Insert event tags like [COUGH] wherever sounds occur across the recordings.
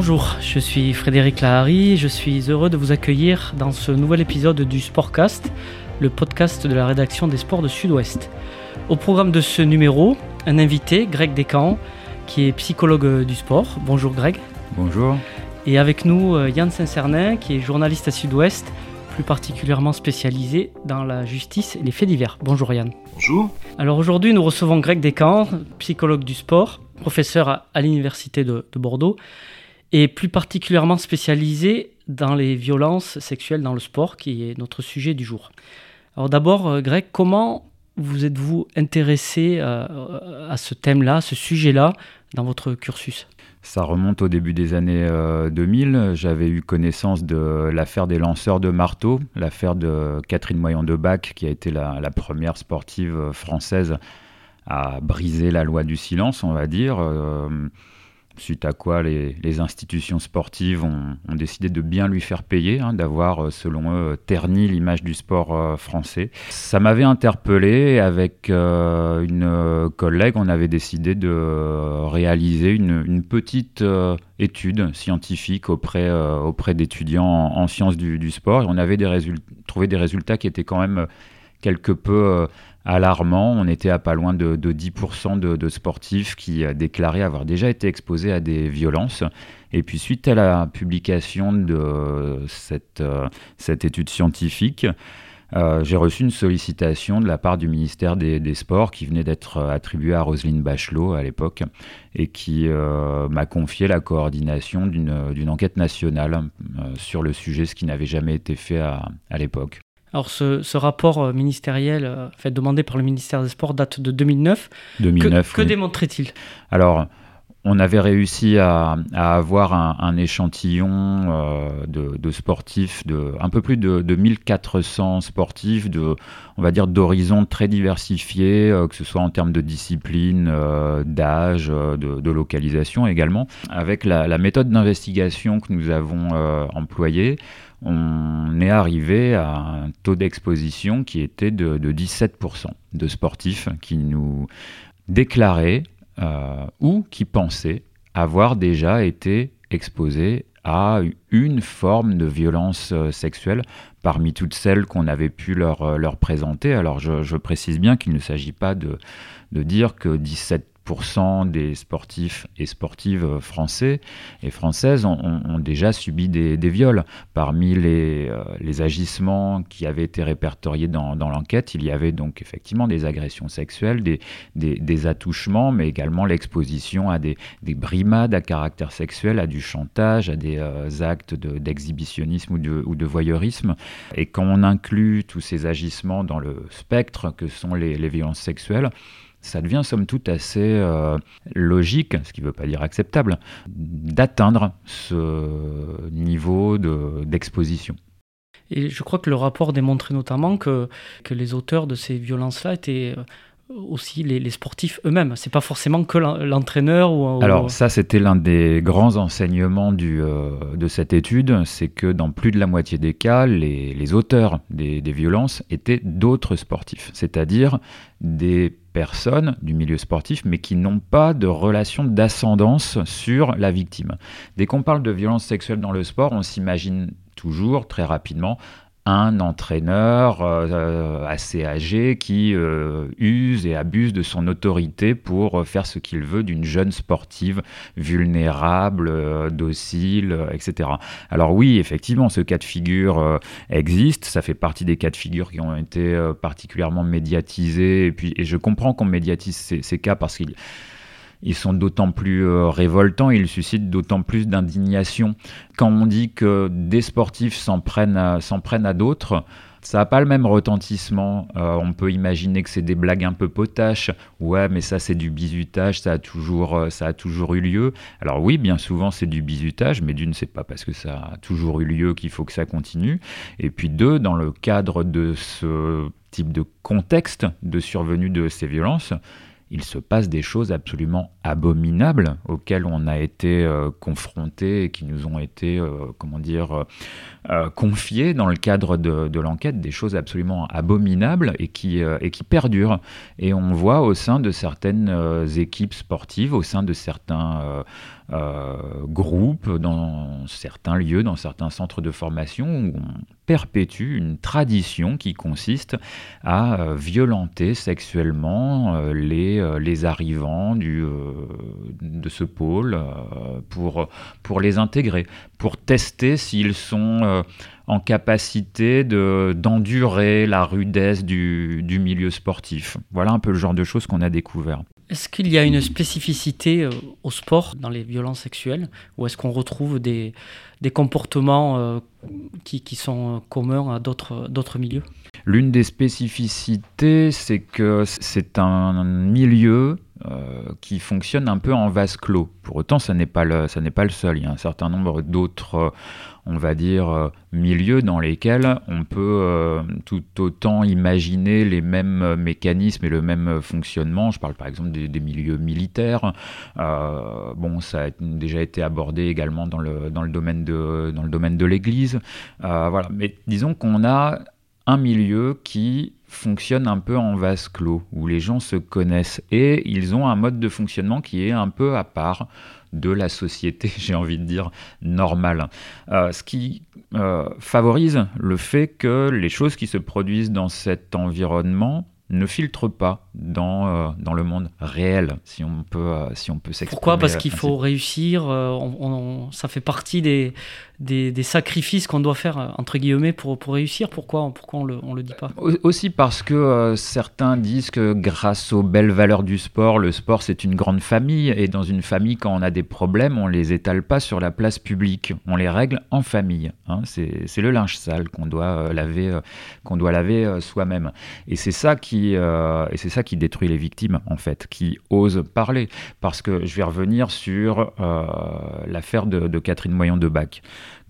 Bonjour, je suis Frédéric Lahari, je suis heureux de vous accueillir dans ce nouvel épisode du Sportcast, le podcast de la rédaction des sports de Sud-Ouest. Au programme de ce numéro, un invité, Greg Descamps, qui est psychologue du sport. Bonjour Greg. Bonjour. Et avec nous, euh, Yann Saint-Cernin, qui est journaliste à Sud-Ouest, plus particulièrement spécialisé dans la justice et les faits divers. Bonjour Yann. Bonjour. Alors aujourd'hui, nous recevons Greg Descamps, psychologue du sport, professeur à, l'Université de, Bordeaux, et plus particulièrement spécialisé dans les violences sexuelles dans le sport, qui est notre sujet du jour. Alors d'abord, euh, Greg, comment vous êtes-vous intéressé euh, à ce thème-là, à ce sujet-là, dans votre cursus? Ça remonte au début des années 2000. Euh, J'avais eu connaissance de l'affaire des lanceurs de marteau, l'affaire de Catherine Moyon de Bac, qui a été la, première sportive française à briser la loi du silence, on va dire. Suite à quoi les, institutions sportives ont, décidé de bien lui faire payer, hein, d'avoir, euh, selon eux, terni l'image du sport euh, français. Ça m'avait interpellé, avec euh, une collègue, on avait décidé de réaliser une, petite étude scientifique auprès, auprès d'étudiants en, sciences du, sport, et on avait trouvé des résultats qui étaient quand même quelque peu alarmant. On était à pas loin de, 10% de, sportifs qui déclaraient avoir déjà été exposés à des violences. Et puis suite à la publication de cette, euh, étude scientifique, euh, j'ai reçu une sollicitation de la part du ministère des, Sports qui venait d'être attribuée à Roselyne Bachelot à l'époque et qui euh, m'a confié la coordination d'une enquête nationale sur le sujet, ce qui n'avait jamais été fait à l'époque. Alors ce, rapport euh, ministériel euh, fait demandé par le ministère des Sports date de 2009. 2009. Que, démontrait-il? Alors on avait réussi à, avoir un, échantillon euh, de, sportifs, de un peu plus de, 1400 sportifs, de, on va dire d'horizons très diversifiés, que ce soit en termes de discipline, d'âge, de, localisation également. Avec la, la méthode d'investigation que nous avons employée, on est arrivé à un taux d'exposition qui était de, 17% de sportifs qui nous déclaraient euh, ou qui pensaient avoir déjà été exposés à une forme de violence euh, sexuelle parmi toutes celles qu'on avait pu leur, euh, présenter. Alors je, précise bien qu'il ne s'agit pas de dire que 17 des sportifs et sportives français et françaises ont, déjà subi des, viols. Parmi les, euh, les, agissements qui avaient été répertoriés dans, l'enquête, il y avait donc effectivement des agressions sexuelles, des, attouchements, mais également l'exposition à des, brimades à caractère sexuel, à du chantage, à des euh, actes d'exhibitionnisme ou, de, voyeurisme. Et quand on inclut tous ces agissements dans le spectre que sont les violences sexuelles, ça devient somme toute assez euh, logique, ce qui ne veut pas dire acceptable, d'atteindre ce niveau d'exposition. et je crois que le rapport démontrait notamment que, que les auteurs de ces violences-là étaient euh, aussi les, sportifs eux-mêmes. C'est pas forcément que l'entraîneur ou, Alors ça, c'était l'un des grands enseignements du, euh, de cette étude, c'est que dans plus de la moitié des cas, les, auteurs des, des, violences étaient d'autres sportifs, c'est-à-dire des du milieu sportif, mais qui n'ont pas de relation d'ascendance sur la victime. Dès qu'on parle de violence sexuelle dans le sport, on s'imagine toujours très rapidement un entraîneur euh, assez âgé qui euh, use et abuse de son autorité pour faire ce qu'il veut d'une jeune sportive vulnérable, euh, docile, etc. Alors oui, effectivement, ce cas de figure existe, ça fait partie des cas de figure qui ont été particulièrement médiatisés, et, puis, je comprends qu'on médiatise ces, ces cas parce qu'ils ils sont d'autant plus euh, révoltants, ils suscitent d'autant plus d'indignation. Quand on dit que des sportifs s'en prennent à, à d'autres, ça n'a pas le même retentissement. Euh, on peut imaginer que c'est des blagues un peu potaches. Ouais, mais ça, c'est du bizutage, ça a, toujours, euh, ça a toujours eu lieu. Alors, oui, bien souvent, c'est du bizutage, mais d'une, c'est pas parce que ça a toujours eu lieu qu'il faut que ça continue. Et puis, deux, dans le cadre de ce type de contexte de survenue de ces violences, il se passe des choses absolument abominables auxquelles on a été euh, confrontés et qui nous ont été, euh, comment dire, euh, confiées dans le cadre de, l'enquête, des choses absolument abominables et qui, et qui perdurent. Et on voit au sein de certaines équipes sportives, au sein de certains groupes, dans certains lieux, dans certains centres de formation, où on perpétue une tradition qui consiste à violenter sexuellement les euh, les arrivants du, euh, de ce pôle euh, pour, pour les intégrer, pour tester s'ils sont en capacité d'endurer la rudesse du, du, milieu sportif. Voilà un peu le genre de choses qu'on a découvert. Est-ce qu'il y a une spécificité au sport dans les violences sexuelles ou est-ce qu'on retrouve des, comportements qui, qui, sont communs à d'autres milieux? L'une des spécificités, c'est que c'est un milieu euh, qui fonctionne un peu en vase clos. Pour autant, ça n'est pas le, ça n'est pas le seul. Il y a un certain nombre d'autres, euh, on va dire, euh, milieux dans lesquels on peut tout autant imaginer les mêmes mécanismes et le même fonctionnement. Je parle par exemple des, milieux militaires. bon, ça a déjà été abordé également dans le, dans le domaine de, dans le domaine de l'Église. voilà. Mais disons qu'on a un milieu qui fonctionne un peu en vase clos, où les gens se connaissent et ils ont un mode de fonctionnement qui est un peu à part de la société, [LAUGHS] j'ai envie de dire, normale. Euh, ce qui euh, favorise le fait que les choses qui se produisent dans cet environnement ne filtrent pas dans, euh, dans le monde réel, si on peut, si on peut s'exprimer. Pourquoi? Parce qu'il faut réussir, ça fait partie des, des, sacrifices qu'on doit faire, euh, entre guillemets, pour, pour réussir Pourquoi, pourquoi on ne le, on le dit pas? Aussi parce que euh, certains disent que grâce aux belles valeurs du sport, le sport c'est une grande famille, et dans une famille, quand on a des problèmes, on les étale pas sur la place publique, on les règle en famille. Hein. C'est le linge sale qu'on doit euh, laver, qu'on doit laver soi-même. Et c'est ça, qui, et c'est ça qui détruit les victimes, en fait, qui osent parler. Parce que je vais revenir sur l'affaire de, de Catherine Moyon de Bac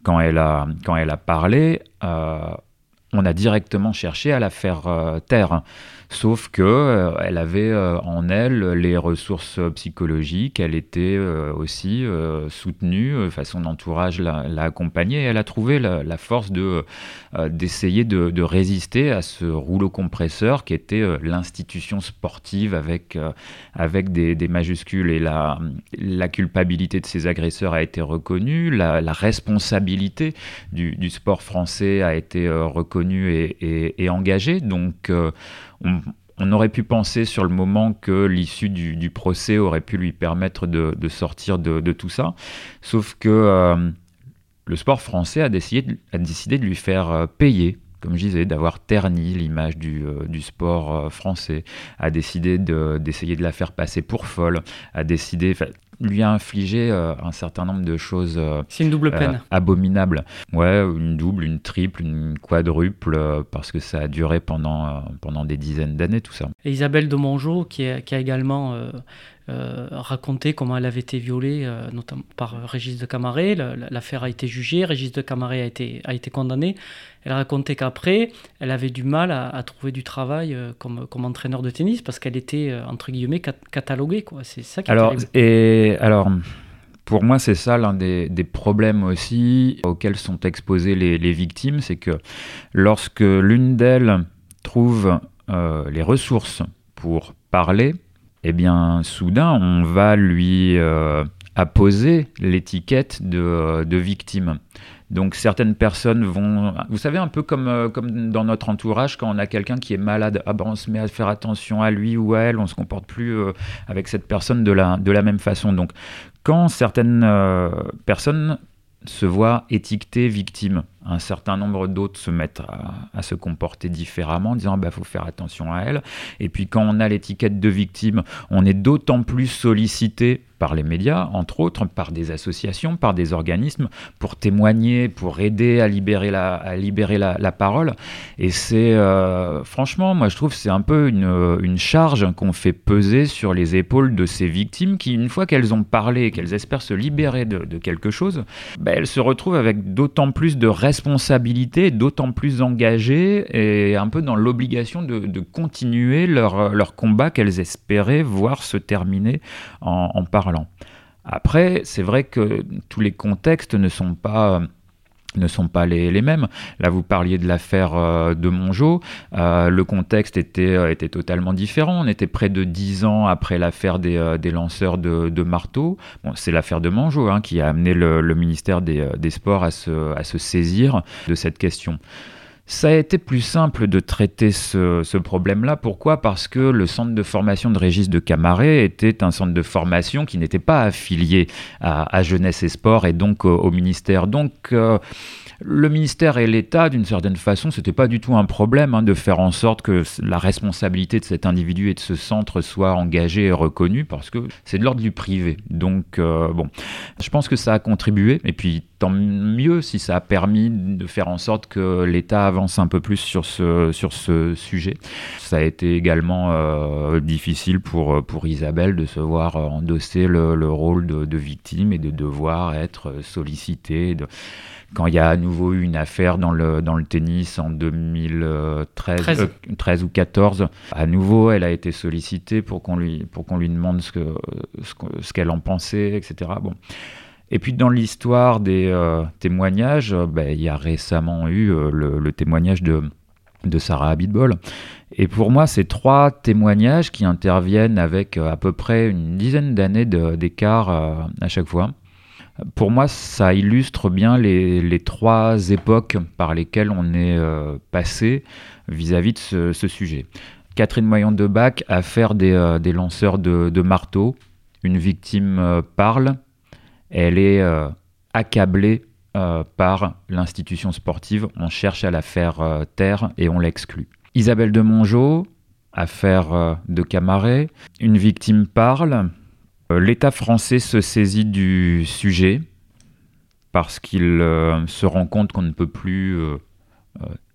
quand elle a, quand elle a parlé, euh, on a directement cherché à la faire euh, taire sauf que euh, elle avait euh, en elle les ressources psychologiques, elle était euh, aussi soutenue, enfin son entourage l'a accompagnée elle a trouvé la, force de d'essayer de, résister à ce rouleau compresseur qui était l'institution sportive avec avec des, majuscules. Et la la culpabilité de ses agresseurs a été reconnue, la, responsabilité du, sport français a été reconnue et, et engagée, donc on, aurait pu penser sur le moment que l'issue du, procès aurait pu lui permettre de, sortir de, tout ça, sauf que euh, le sport français a décidé, de lui faire euh, payer comme je disais, d'avoir terni l'image du, euh, sport français, a décidé d'essayer de, la faire passer pour folle, a décidé, lui a infligé euh, un certain nombre de choses euh, C'est une double peine. Euh, abominables. Ouais, une double, une triple, une quadruple, parce que ça a duré pendant, pendant des dizaines d'années, tout ça. Et Isabelle de Mongeau, qui, qui a également euh, raconter comment elle avait été violée, euh, notamment par Régis de Camaret. L'affaire a été jugée, Régis de Camaret a été, a été condamné. Elle racontait qu'après, elle avait du mal à, trouver du travail euh, comme, comme entraîneur de tennis parce qu'elle était, entre guillemets, cataloguée. C'est ça qui alors, et, alors, pour moi, c'est ça l'un des, problèmes aussi auxquels sont exposées les, les victimes, c'est que lorsque l'une d'elles trouve les ressources pour parler, eh bien, soudain, on va lui euh, apposer l'étiquette de, victime. Donc certaines personnes vont, vous savez, un peu comme, euh, comme dans notre entourage, quand on a quelqu'un qui est malade, ah ben on se met à faire attention à lui ou à elle, on se comporte plus euh, avec cette personne de la, de la même façon. Donc quand certaines personnes se voient étiquetées victimes. Un certain nombre d'autres se mettent à, se comporter différemment, en disant bah, faut faire attention à elle. Et puis quand on a l'étiquette de victime, on est d'autant plus sollicité par les médias, entre autres, par des associations, par des organismes, pour témoigner, pour aider à libérer la, à libérer la, parole. Et c'est, euh, franchement, moi je trouve c'est un peu une, une charge qu'on fait peser sur les épaules de ces victimes qui, une fois qu'elles ont parlé, qu'elles espèrent se libérer de, quelque chose, ben, elles se retrouvent avec d'autant plus de responsabilités, d'autant plus engagées et un peu dans l'obligation de, continuer leur, leur combat qu'elles espéraient voir se terminer en parlant. Après, c'est vrai que tous les contextes ne sont pas ne sont pas les, mêmes. Là, vous parliez de l'affaire euh, de Mongeau. Euh, le contexte était, euh, était totalement différent. On était près de dix ans après l'affaire des, lanceurs de, marteau. C'est l'affaire de Mongeau hein, qui a amené le, ministère des, des Sports à se, à se saisir de cette question. Ça a été plus simple de traiter ce, problème-là. Pourquoi? Parce que le centre de formation de Régis de Camaret était un centre de formation qui n'était pas affilié à, Jeunesse et Sport et donc au, ministère. Donc euh, le ministère et l'État, d'une certaine façon, c'était pas du tout un problème hein, de faire en sorte que la responsabilité de cet individu et de ce centre soit engagée et reconnue, parce que c'est de l'ordre du privé. Donc, euh, bon, je pense que ça a contribué, et puis tant mieux si ça a permis de faire en sorte que l'État avance un peu plus sur ce, sur ce sujet. Ça a été également euh, difficile pour, pour Isabelle de se voir endosser le, le rôle de, de, victime et de devoir être sollicitée. De quand il y a à nouveau eu une affaire dans le, dans le tennis en 2013 13. Euh, ou 14, à nouveau, elle a été sollicitée pour qu'on lui, pour qu'on lui demande ce, que, ce, qu'elle en pensait, etc. Bon. Et puis dans l'histoire des euh, témoignages, euh, ben, il y a récemment eu le, témoignage de, de Sarah Abitbol. Et pour moi, c'est trois témoignages qui interviennent avec à peu près une dizaine d'années d'écart à chaque fois. Pour moi, ça illustre bien les, trois époques par lesquelles on est euh, passé vis-à-vis de ce, sujet. Catherine Moyon de Bac, affaire des, euh, des lanceurs de, marteau. Une victime euh, parle, elle est accablée par l'institution sportive, on cherche à la faire taire et on l'exclut. Isabelle de Mongeau, affaire de Camaret, une victime parle, euh, L'État français se saisit du sujet parce qu'il euh, se rend compte qu'on ne peut plus euh,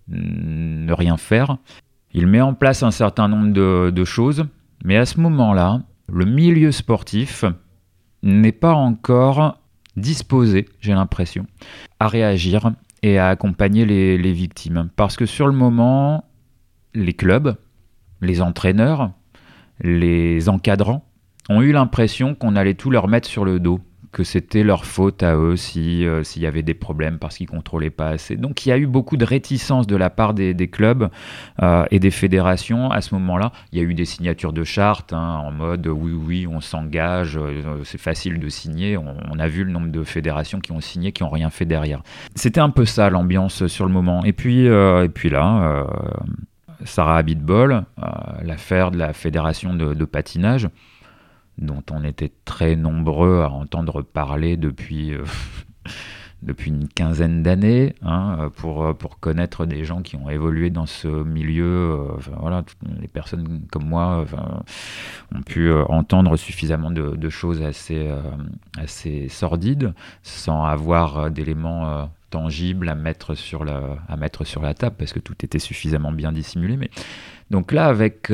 ne rien faire. Il met en place un certain nombre de, choses, mais à ce moment-là, le milieu sportif n'est pas encore disposé, j'ai l'impression, à réagir et à accompagner les, victimes. Parce que sur le moment, les clubs, les entraîneurs, les encadrants ont eu l'impression qu'on allait tout leur mettre sur le dos, que c'était leur faute à eux si euh, s'il y avait des problèmes parce qu'ils contrôlaient pas assez. Donc il y a eu beaucoup de réticence de la part des, clubs euh, et des fédérations à ce moment-là. Il y a eu des signatures de chartes hein, en mode oui oui on s'engage, euh, c'est facile de signer. On, a vu le nombre de fédérations qui ont signé qui ont rien fait derrière. C'était un peu ça l'ambiance sur le moment. Et puis et puis là. Sarah Abitbol, l'affaire de la fédération de patinage, dont on était très nombreux à entendre parler depuis, euh, [LAUGHS] depuis une quinzaine d'années, hein, pour, pour connaître des gens qui ont évolué dans ce milieu. Euh, voilà, les personnes comme moi ont pu euh, entendre suffisamment de, choses assez, assez sordides sans avoir d'éléments tangibles à mettre, sur la, à mettre sur la table parce que tout était suffisamment bien dissimulé. Mais... Donc là, avec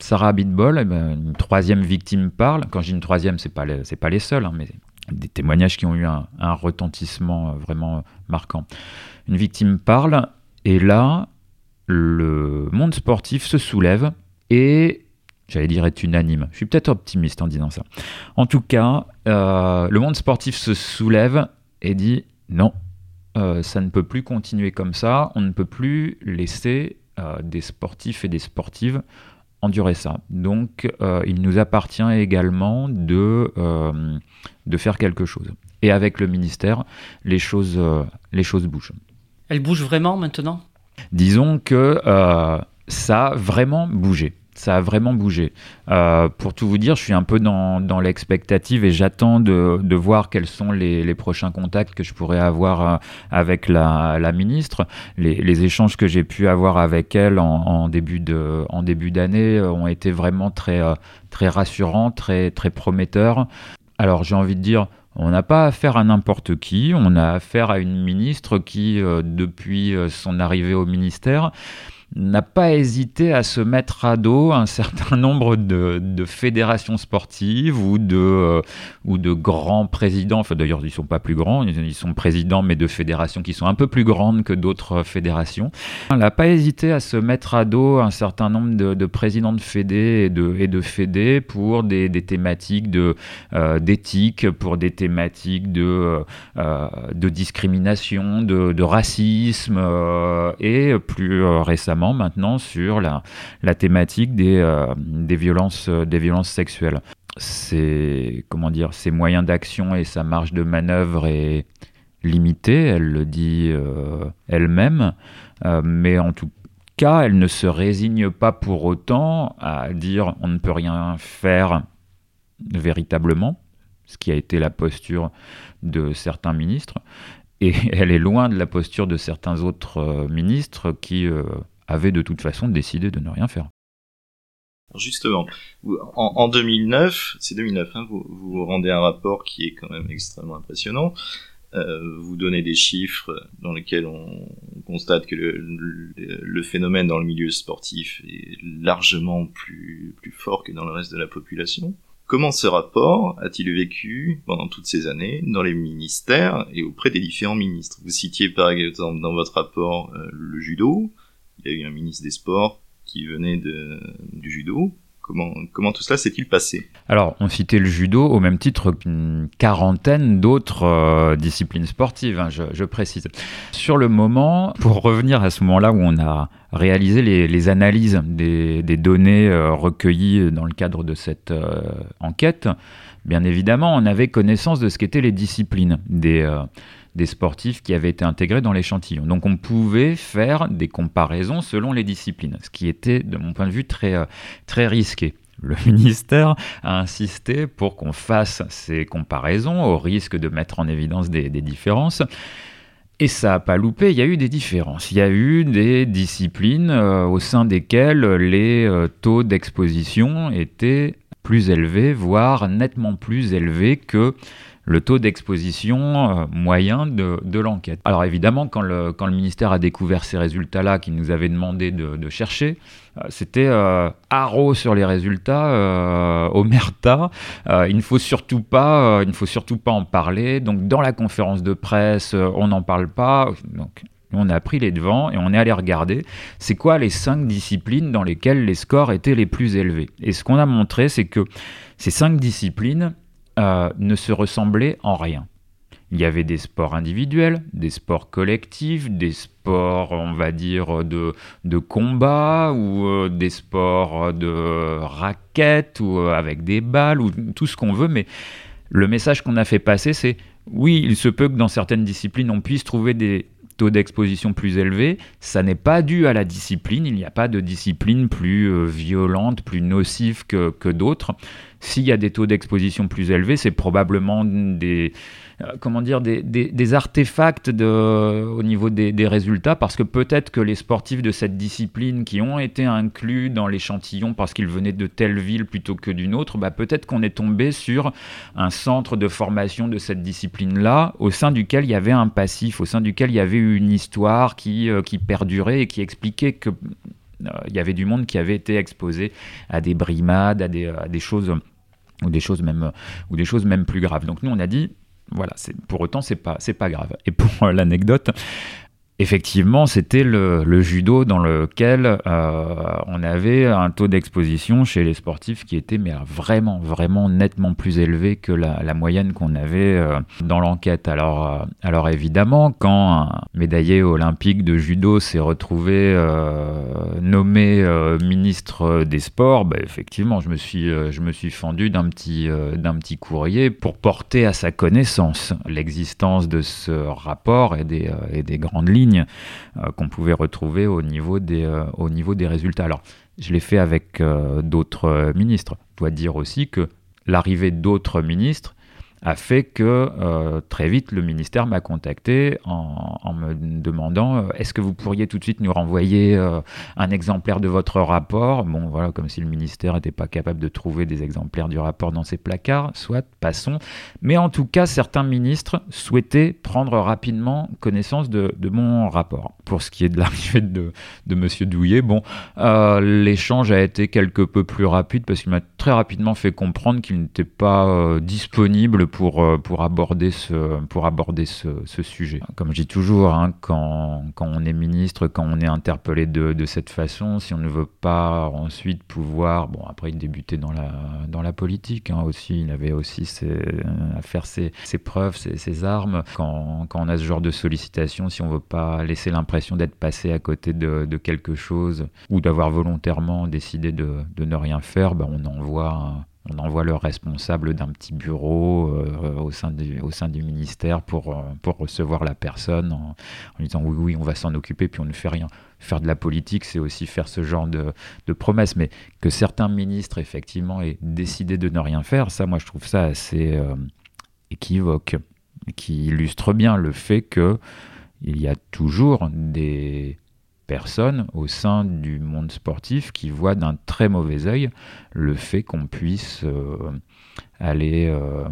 Sarah Bitbol, eh ben, une troisième victime parle. Quand je dis une troisième, c'est pas c'est pas les seuls, hein, mais des témoignages qui ont eu un, retentissement euh, vraiment marquant. Une victime parle, et là, le monde sportif se soulève et, j'allais dire, est unanime. Je suis peut-être optimiste en disant ça. En tout cas, euh, le monde sportif se soulève et dit non, euh, ça ne peut plus continuer comme ça. On ne peut plus laisser des sportifs et des sportives endurer ça. Donc euh, il nous appartient également de, euh, de faire quelque chose. Et avec le ministère, les choses, euh, les choses bougent. Elles bougent vraiment maintenant? Disons que ça a vraiment bougé. Ça a vraiment bougé. Euh, pour tout vous dire, je suis un peu dans, dans l'expectative et j'attends de, de, voir quels sont les, les, prochains contacts que je pourrais avoir euh, avec la, la, ministre. Les, échanges que j'ai pu avoir avec elle en, début d'année ont été vraiment très, très rassurants, très, très prometteurs. Alors j'ai envie de dire, on n'a pas affaire à n'importe qui, on a affaire à une ministre qui, euh, depuis son arrivée au ministère, n'a pas hésité à se mettre à dos un [LAUGHS] certain nombre de, fédérations sportives ou de, euh, ou de grands présidents. Enfin, d'ailleurs, ils ne sont pas plus grands, ils sont présidents, mais de fédérations qui sont un peu plus grandes que d'autres fédérations. Elle n'a pas hésité à se mettre à dos un certain nombre de, présidents de fédés et de, et de fédés pour des, thématiques de, euh, d'éthique, pour des thématiques de, euh, de discrimination, de, de racisme et plus récemment maintenant sur la, thématique des, euh, violences, euh, des violences sexuelles. Ses, comment dire, ses moyens d'action et sa marge de manœuvre est limitée, elle le dit euh, elle-même, mais en tout cas, elle ne se résigne pas pour autant à dire on ne peut rien faire véritablement, ce qui a été la posture de certains ministres, et elle est loin de la posture de certains autres ministres qui avait de toute façon décidé de ne rien faire. Justement, en, 2009, c'est 2009, hein, vous, vous rendez un rapport qui est quand même extrêmement impressionnant. Euh, vous donnez des chiffres dans lesquels on, constate que le, phénomène dans le milieu sportif est largement plus, plus fort que dans le reste de la population. Comment ce rapport a-t-il vécu pendant toutes ces années dans les ministères et auprès des différents ministres? Vous citiez par exemple dans votre rapport euh, le judo, il y a eu un ministre des Sports qui venait de, du judo. Comment, comment tout cela s'est-il passé? Alors, on citait le judo au même titre qu'une quarantaine d'autres euh, disciplines sportives, hein, je, précise. Sur le moment, pour revenir à ce moment-là où on a réalisé les, analyses des, données euh, recueillies dans le cadre de cette euh, enquête, bien évidemment, on avait connaissance de ce qu'étaient les disciplines des des sportifs qui avaient été intégrés dans l'échantillon. Donc on pouvait faire des comparaisons selon les disciplines, ce qui était de mon point de vue très, euh, risqué. Le [LAUGHS] ministère a insisté pour qu'on fasse ces comparaisons au risque de mettre en évidence des, différences. Et ça n'a pas loupé, il y a eu des différences. Il y a eu des disciplines euh, au sein desquelles les euh, taux d'exposition étaient plus élevés, voire nettement plus élevés que le taux d'exposition euh, moyen de, l'enquête. Alors évidemment, quand le, ministère a découvert ces résultats-là qu'il nous avait demandé de, chercher, euh, c'était euh, haro sur les résultats, euh, omerta. il ne faut surtout pas, il ne faut surtout pas en parler. Donc dans la conférence de presse, on n'en parle pas. Donc on a pris les devants et on est allé regarder c'est quoi les cinq disciplines dans lesquelles les scores étaient les plus élevés. Et ce qu'on a montré, c'est que ces cinq disciplines, euh, ne se ressemblaient en rien. Il y avait des sports individuels, des sports collectifs, des sports, on va dire, de, de combat ou euh, des sports de raquettes ou euh, avec des balles ou tout ce qu'on veut. Mais le message qu'on a fait passer, c'est oui, il se peut que dans certaines disciplines, on puisse trouver des taux d'exposition plus élevés. Ça n'est pas dû à la discipline. Il n'y a pas de discipline plus violente, plus nocive que, que d'autres. S'il y a des taux d'exposition plus élevés, c'est probablement des, euh, comment dire, des, artefacts au niveau des, résultats, parce que peut-être que les sportifs de cette discipline qui ont été inclus dans l'échantillon parce qu'ils venaient de telle ville plutôt que d'une autre, bah peut-être qu'on est tombé sur un centre de formation de cette discipline-là, au sein duquel il y avait un passif, au sein duquel il y avait une histoire qui, euh, qui perdurait et qui expliquait que il y avait du monde qui avait été exposé à des brimades, à des, des choses ou des choses même ou des choses même plus graves. Donc nous on a dit voilà, pour autant c'est pas c'est pas grave. Et pour l'anecdote, Effectivement, c'était le, judo dans lequel euh, on avait un taux d'exposition chez les sportifs qui était mais vraiment, vraiment nettement plus élevé que la, moyenne qu'on avait euh, dans l'enquête. Alors, euh, alors évidemment, quand un médaillé olympique de judo s'est retrouvé nommé ministre des Sports, bah, effectivement, je me suis, je me suis fendu d'un petit, petit courrier pour porter à sa connaissance l'existence de ce rapport et des, et des grandes lignes ligne qu'on pouvait retrouver au niveau des, au niveau des résultats. Alors, je l'ai fait avec d'autres ministres. Je dois dire aussi que l'arrivée d'autres ministres a fait que euh, très vite le ministère m'a contacté en, me demandant euh, est-ce que vous pourriez tout de suite nous renvoyer euh, un exemplaire de votre rapport? Bon, voilà, comme si le ministère n'était pas capable de trouver des exemplaires du rapport dans ses placards, soit, passons. Mais en tout cas, certains ministres souhaitaient prendre rapidement connaissance de, mon rapport. Pour ce qui est de l'arrivée de, de M. Douillet, bon, l'échange a été quelque peu plus rapide parce qu'il m'a très rapidement fait comprendre qu'il n'était pas disponible pour, euh, pour aborder, ce, pour aborder ce, sujet. Comme je dis toujours, hein, quand, quand, on est ministre, quand on est interpellé de, de, cette façon, si on ne veut pas ensuite pouvoir, bon après il débutait dans la, dans la politique hein, aussi, il avait aussi à faire ses, ses preuves, ses, armes. Quand, quand on a ce genre de sollicitation, si on ne veut pas laisser l'impression d'être passé à côté de, de quelque chose ou d'avoir volontairement décidé de, de, ne rien faire, ben on envoie un, on envoie le responsable d'un petit bureau euh, au, sein du, ministère pour, euh, pour recevoir la personne en, disant oui, oui, on va s'en occuper, puis on ne fait rien. Faire de la politique, c'est aussi faire ce genre de, de, promesses. Mais que certains ministres, effectivement, aient décidé de ne rien faire, ça, moi, je trouve ça assez euh, équivoque, qui illustre bien le fait que il y a toujours des personnes au sein du monde sportif qui voient d'un très mauvais œil le fait qu'on puisse euh, aller euh,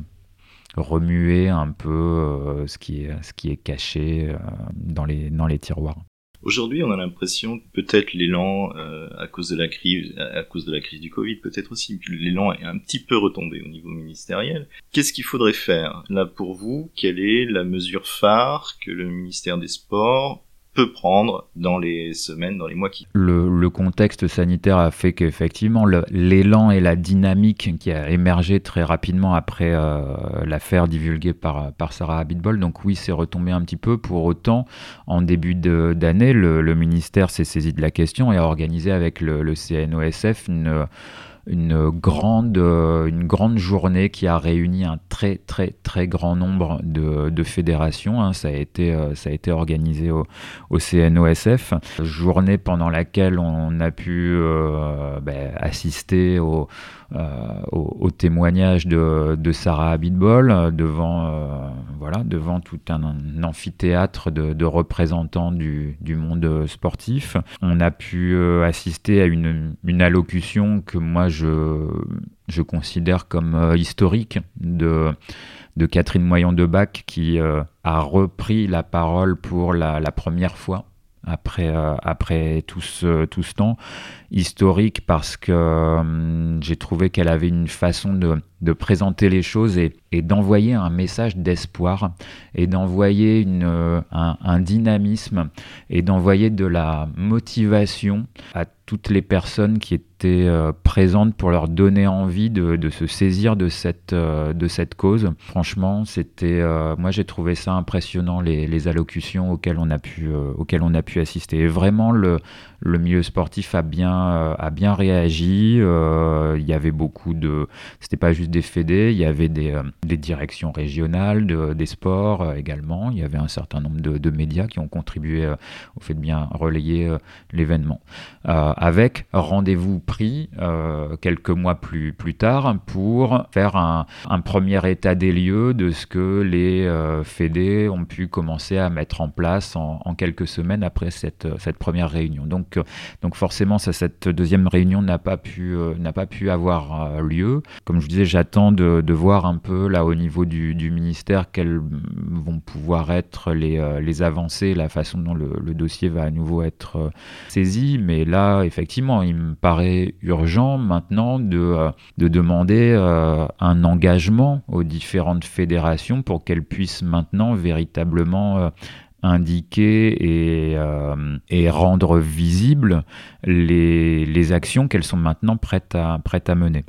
remuer un peu euh, ce, qui est, caché dans, les, dans les tiroirs. Aujourd'hui, on a l'impression que peut-être l'élan, à cause de la crise, à cause de la crise du Covid, peut-être aussi, l'élan est un petit peu retombé au niveau ministériel. Qu'est-ce qu'il faudrait faire? Là pour vous Quelle est la mesure phare que le ministère des Sports peut prendre dans les semaines, dans les mois qui... Le, contexte sanitaire a fait qu'effectivement, l'élan et la dynamique qui a émergé très rapidement après euh, l'affaire divulguée par, Sarah Abitbol, donc oui, c'est retombé un petit peu. Pour autant, en début d'année, le, ministère s'est saisi de la question et a organisé avec le CNOSF une une grande, euh, une grande journée qui a réuni un très très très grand nombre de, de fédérations. Hein. Ça, a été, euh, ça a été organisé au, au, CNOSF. Journée pendant laquelle on a pu euh, ben, assister au, euh, au, témoignage de, Sarah Abitbol euh, devant, euh, voilà, devant tout un, amphithéâtre de, représentants du, monde sportif. On a pu assister à une, allocution que moi je, considère comme historique de Catherine Moyon de Bac qui a repris la parole pour la première fois après, après tout, ce, tout ce temps historique parce que hum, j'ai trouvé qu'elle avait une façon de, de présenter les choses et, d'envoyer un message d'espoir et d'envoyer euh, un, un, dynamisme et d'envoyer de la motivation à toutes les personnes qui euh, présentes pour leur donner envie de, de se saisir de cette, euh, de cette cause. Franchement, c'était, euh, moi j'ai trouvé ça impressionnant les, les, allocutions auxquelles on a pu, auxquelles on a pu assister. Et vraiment, le, le milieu sportif a bien, a bien réagi. Il y avait beaucoup de. C'était pas juste des fédés, il y avait des, des directions régionales de, des sports également. Il y avait un certain nombre de, de médias qui ont contribué au fait de bien relayer l'événement. avec rendez-vous pris quelques mois plus, plus tard pour faire un, premier état des lieux de ce que les fédés ont pu commencer à mettre en place en, quelques semaines après cette, cette première réunion. Donc euh, donc forcément, cette deuxième réunion n'a pas pu, euh, n'a pas pu avoir euh, lieu. Comme je disais, j'attends de, voir un peu là au niveau du, du, ministère quelles vont pouvoir être les, les avancées, la façon dont le, le, dossier va à nouveau être saisi. Mais là, effectivement, il me paraît urgent maintenant de, de demander un engagement aux différentes fédérations pour qu'elles puissent maintenant véritablement indiquer et, euh, et rendre visibles les, les actions qu'elles sont maintenant prêtes à, prêtes à mener.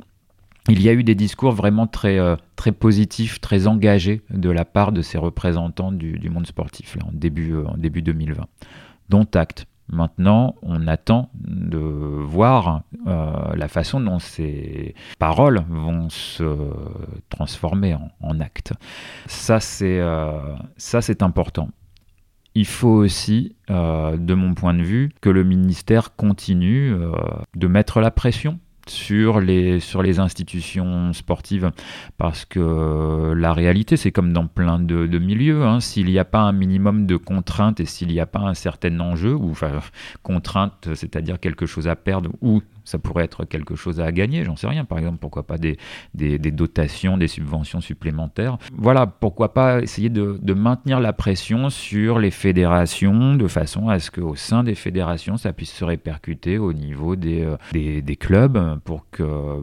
Il y a eu des discours vraiment très, euh, très positifs, très engagés de la part de ces représentants du, du monde sportif en, début, euh, en début 2020, dont acte. Maintenant, on attend de voir euh, la façon dont ces paroles vont se transformer en, actes. Euh, ça, c'est important. il faut aussi, de mon point de vue, que le ministère continue de mettre la pression sur les, institutions sportives parce que la réalité c'est comme dans plein de, milieux hein. s'il n'y a pas un minimum de contraintes et s'il n'y a pas un certain enjeu ou enfin contrainte c'est-à-dire quelque chose à perdre ou ça pourrait être quelque chose à gagner, j'en sais rien. Par exemple, pourquoi pas des, dotations, des subventions supplémentaires. Voilà, pourquoi pas essayer de, maintenir la pression sur les fédérations de façon à ce qu'au sein des fédérations, ça puisse se répercuter au niveau des, euh, des clubs pour que,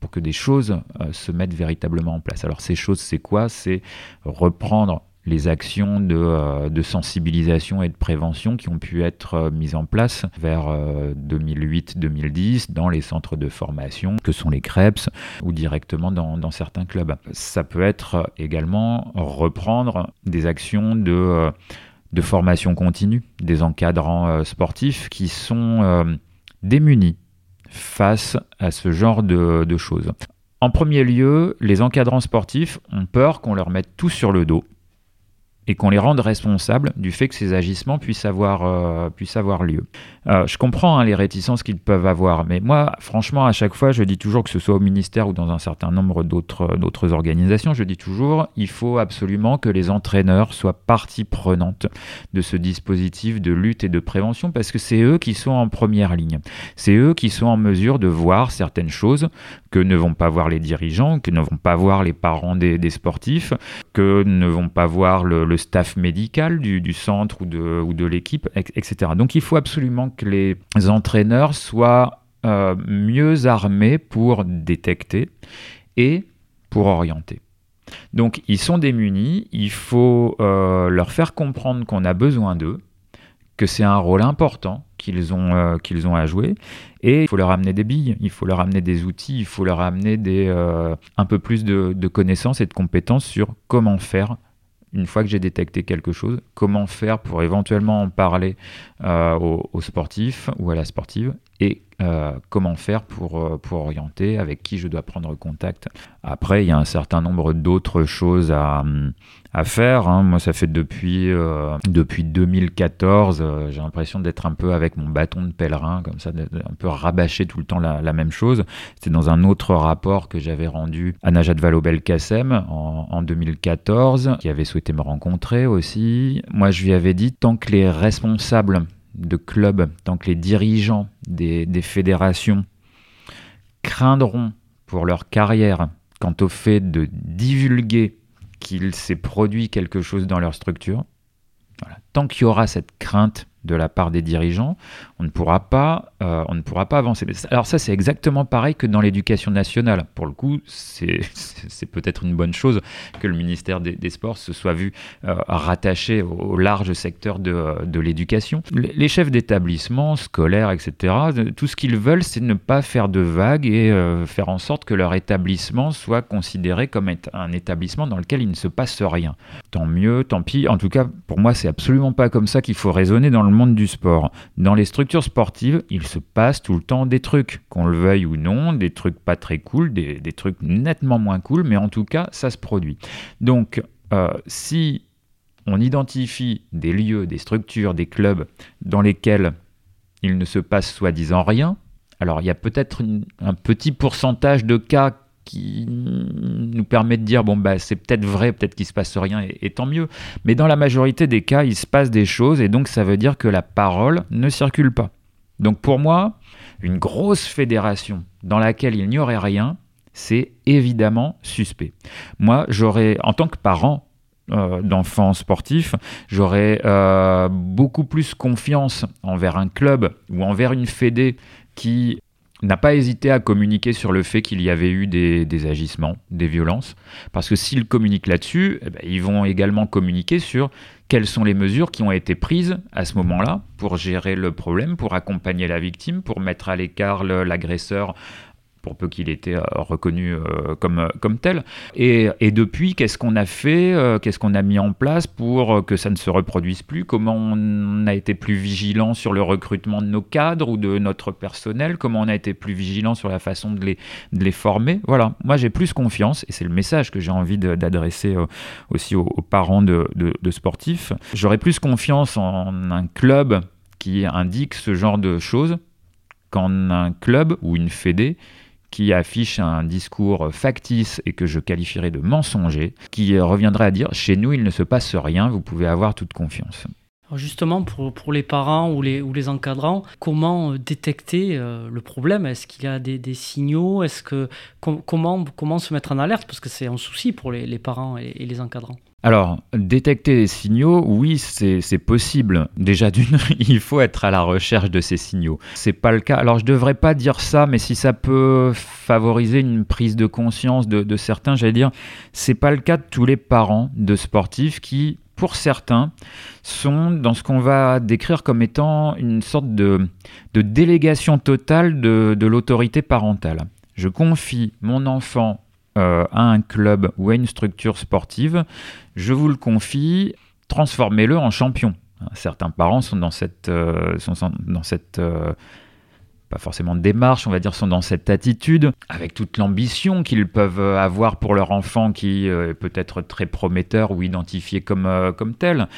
pour que des choses euh, se mettent véritablement en place. Alors ces choses, c'est quoi? C'est reprendre les actions euh, de, sensibilisation et de prévention qui ont pu être euh, mises en place vers 2008-2010 euh, dans les centres de formation que sont les CREPS ou directement dans, certains clubs. Ça peut être également reprendre des actions de, formation continue des encadrants sportifs qui sont démunis face à ce genre de choses. En premier lieu, les encadrants sportifs ont peur qu'on leur mette tout sur le dos et qu'on les rende responsables du fait que ces agissements puissent avoir, euh, puissent avoir lieu. Euh, je comprends hein, les réticences qu'ils peuvent avoir, mais moi, franchement, à chaque fois, je dis toujours que ce soit au ministère ou dans un certain nombre d'autres, d'autres organisations, je dis toujours, il faut absolument que les entraîneurs soient partie prenante de ce dispositif de lutte et de prévention, parce que c'est eux qui sont en première ligne. C'est eux qui sont en mesure de voir certaines choses ne vont pas voir les dirigeants, que ne vont pas voir les parents des, sportifs, que ne vont pas voir le staff médical du, centre ou de, ou de l'équipe, etc. Donc il faut absolument que les entraîneurs soient euh, mieux armés pour détecter et pour orienter. Donc ils sont démunis, il faut euh, leur faire comprendre qu'on a besoin d'eux, que c'est un rôle important qu'ils ont, euh, qu'ils ont à jouer. Et il faut leur amener des billes, il faut leur amener des outils, il faut leur amener des, un peu plus de, de connaissances et de compétences sur comment faire une fois que j'ai détecté quelque chose, comment faire pour éventuellement en parler euh, aux, sportifs ou à la sportive et euh, comment faire pour, euh, pour orienter, avec qui je dois prendre contact. Après, il y a un certain nombre d'autres choses à, à faire. Hein. Moi, ça fait depuis, euh, depuis 2014, j'ai l'impression d'être un peu avec mon bâton de pèlerin, comme ça, un peu rabâcher tout le temps la, même chose. C'était dans un autre rapport que j'avais rendu à Najat Vallaud-Belkacem en 2014, qui avait souhaité me rencontrer aussi. Moi, je lui avais dit, tant que les responsables de clubs, tant que les dirigeants des, fédérations craindront pour leur carrière quant au fait de divulguer qu'il s'est produit quelque chose dans leur structure, tant qu'il y aura cette crainte de la part des dirigeants, on ne pourra pas, euh, on ne pourra pas avancer. Alors ça, c'est exactement pareil que dans l'éducation nationale. Pour le coup, c'est [LAUGHS] peut-être une bonne chose que le ministère des, Sports se soit vu euh, rattaché au, large secteur de, de l'éducation. Les chefs d'établissement, scolaires, etc., tout ce qu'ils veulent, c'est ne pas faire de vagues et euh, faire en sorte que leur établissement soit considéré comme un établissement dans lequel il ne se passe rien. Tant mieux, tant pis. En tout cas, pour moi, c'est absolument pas comme ça qu'il faut raisonner dans le monde du sport. Dans les structures sportives, il se passe tout le temps des trucs, qu'on le veuille ou non, des trucs pas très cool, des, trucs nettement moins cool, mais en tout cas, ça se produit. Donc, euh, si on identifie des lieux, des structures, des clubs dans lesquels il ne se passe soi-disant rien, alors il y a peut-être un petit pourcentage de cas qui nous permet de dire bon bah c'est peut-être vrai, peut-être qu'il se passe rien et, tant mieux. Mais dans la majorité des cas, il se passe des choses et donc ça veut dire que la parole ne circule pas. Donc pour moi, une grosse fédération dans laquelle il n'y aurait rien, c'est évidemment suspect. Moi, j'aurais en tant que parent euh, d'enfants sportifs, j'aurais euh, beaucoup plus confiance envers un club ou envers une fédé qui n'a pas hésité à communiquer sur le fait qu'il y avait eu des, agissements, des violences, parce que s'ils communiquent là-dessus, eh ben, ils vont également communiquer sur quelles sont les mesures qui ont été prises à ce moment-là pour gérer le problème, pour accompagner la victime, pour mettre à l'écart l'agresseur pour peu qu'il ait été reconnu comme, comme tel. Et, depuis, qu'est-ce qu'on a fait Qu'est-ce qu'on a mis en place pour que ça ne se reproduise plus? Comment on a été plus vigilant sur le recrutement de nos cadres ou de notre personnel? Comment on a été plus vigilant sur la façon de les, de les former? Voilà, moi j'ai plus confiance, et c'est le message que j'ai envie d'adresser aussi aux, parents de, de sportifs. J'aurais plus confiance en un club qui indique ce genre de choses qu'en un club ou une fédé qui affiche un discours factice et que je qualifierais de mensonger, qui reviendrait à dire chez nous il ne se passe rien, vous pouvez avoir toute confiance. Justement, pour, pour, les parents ou les, ou les encadrants, comment euh, détecter euh, le problème? Est-ce qu'il y a des, signaux? Est-ce que comment, comment se mettre en alerte? Parce que c'est un souci pour les, parents et, les encadrants. Alors, détecter les signaux, oui, c'est possible. Déjà d'une, [LAUGHS] il faut être à la recherche de ces signaux. C'est pas le cas. Alors, je devrais pas dire ça, mais si ça peut favoriser une prise de conscience de, certains, j'allais dire, c'est pas le cas de tous les parents de sportifs qui, pour certains, sont dans ce qu'on va décrire comme étant une sorte de, délégation totale de, l'autorité parentale. Je confie mon enfant euh, à un club ou à une structure sportive, je vous le confie, transformez-le en champion. Certains parents sont dans cette, euh, sont dans cette euh, pas forcément de démarche, on va dire, sont dans cette attitude, avec toute l'ambition qu'ils peuvent avoir pour leur enfant qui est peut-être très prometteur ou identifié comme, comme tel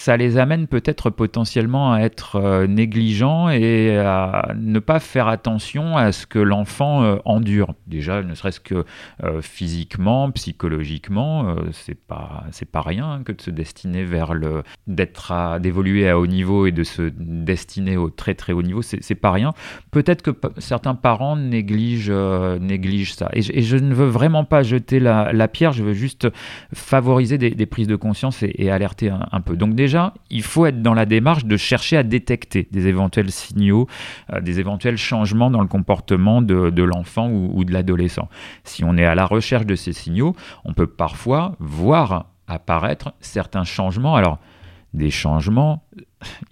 ça les amène peut-être potentiellement à être euh, négligents et à ne pas faire attention à ce que l'enfant euh, endure. Déjà, ne serait-ce que euh, physiquement, psychologiquement, c'est pas c'est pas rien que de se destiner vers le d'être d'évoluer à haut niveau et de se destiner au très très haut niveau, c'est pas rien. Peut-être que certains parents négligent négligent ça. Et je, ne veux vraiment pas jeter la, pierre, je veux juste favoriser des, prises de conscience et, alerter un, peu. Donc déjà déjà, il faut être dans la démarche de chercher à détecter des éventuels signaux, euh, des éventuels changements dans le comportement de, l'enfant ou, de l'adolescent. Si on est à la recherche de ces signaux, on peut parfois voir apparaître certains changements. Alors, des changements,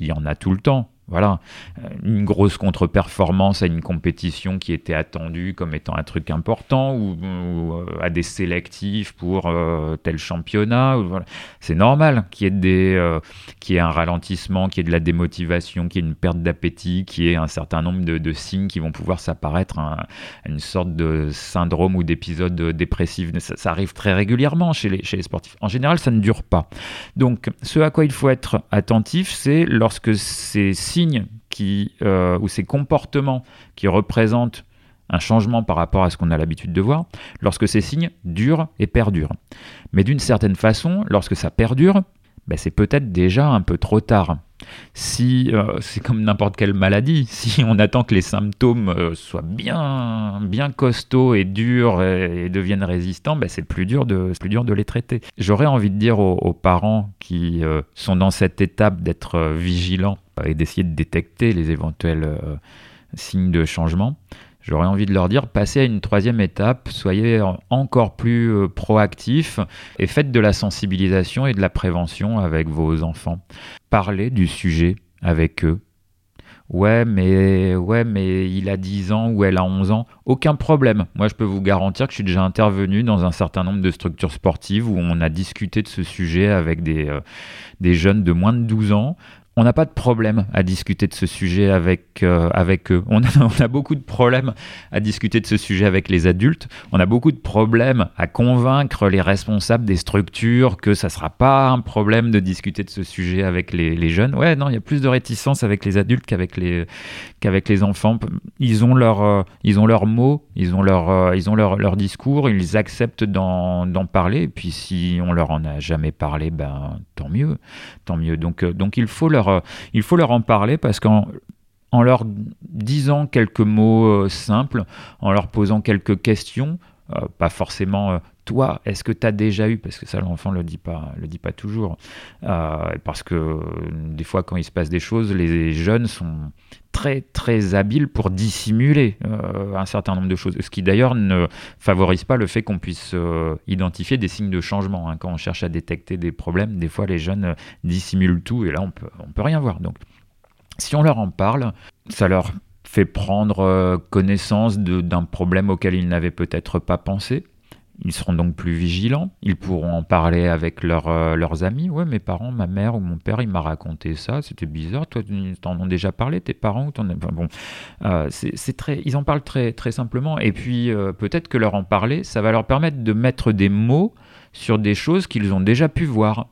il y en a tout le temps. Voilà, euh, une grosse contre-performance à une compétition qui était attendue comme étant un truc important ou, euh, à des sélectifs pour euh, tel championnat. C'est normal qu'il y, ait des, un ralentissement, qu'il y ait de la démotivation, qu'il y ait une perte d'appétit, qu'il y ait un certain nombre de, signes qui vont pouvoir s'apparaître, à une sorte de syndrome ou d'épisode dépressif. Ça, ça, arrive très régulièrement chez les, chez les sportifs. En général, ça ne dure pas. Donc, ce à quoi il faut être attentif, c'est lorsque ces signes qui, euh, ou ces comportements qui représentent un changement par rapport à ce qu'on a l'habitude de voir, lorsque ces signes durent et perdurent. Mais d'une certaine façon, lorsque ça perdure, ben c'est peut-être déjà un peu trop tard. Si euh, c'est comme n'importe quelle maladie, [LAUGHS] si on attend que les symptômes euh, soient bien, bien costauds et durs et, deviennent résistants, ben c'est plus dur de, plus dur de les traiter. J'aurais envie de dire aux, parents qui sont dans cette étape d'être vigilants et d'essayer de détecter les éventuels euh, signes de changement. J'aurais envie de leur dire, passez à une troisième étape, soyez encore plus euh, proactifs et faites de la sensibilisation et de la prévention avec vos enfants. Parlez du sujet avec eux. Ouais, mais ouais, mais il a 10 ans ou elle a 11 ans, aucun problème. Moi, je peux vous garantir que je suis déjà intervenu dans un certain nombre de structures sportives où on a discuté de ce sujet avec des, euh, des jeunes de moins de 12 ans on n'a pas de problème à discuter de ce sujet avec, euh, avec eux. [LAUGHS] On a, beaucoup de problèmes à discuter de ce sujet avec les adultes. On a beaucoup de problèmes à convaincre les responsables des structures que ça ne sera pas un problème de discuter de ce sujet avec les, jeunes. Ouais, non, il y a plus de réticence avec les adultes qu'avec les, qu'avec les enfants. Ils ont leurs euh, ils leurs mots, ils ont leur, euh, leur, leur discours, ils acceptent d'en, parler. Puis si on leur en a jamais parlé, ben tant mieux, tant mieux. Donc, donc il faut leur euh, il faut leur en parler parce qu'en en leur disant quelques mots euh, simples, en leur posant quelques questions, euh, pas forcément toi, est-ce que tu as déjà eu, parce que ça l'enfant le dit pas, le dit pas toujours, parce que des fois quand il se passe des choses, les jeunes sont très très habiles pour dissimuler un certain nombre de choses, ce qui d'ailleurs ne favorise pas le fait qu'on puisse identifier des signes de changement. Hein. Quand on cherche à détecter des problèmes, des fois les jeunes dissimulent tout et là on peut, peut rien voir. Donc si on leur en parle, ça leur fait prendre connaissance d'un problème auquel ils n'avaient peut-être pas pensé. Ils seront donc plus vigilants. Ils pourront en parler avec euh, leurs amis. Ouais, mes parents, ma mère ou mon père, il m'a raconté ça. C'était bizarre. Toi, t'en as déjà parlé, tes parents ou ton... enfin, bon, euh, c'est très. Ils en parlent très très simplement. Et puis euh, peut-être que leur en parler, ça va leur permettre de mettre des mots sur des choses qu'ils ont déjà pu voir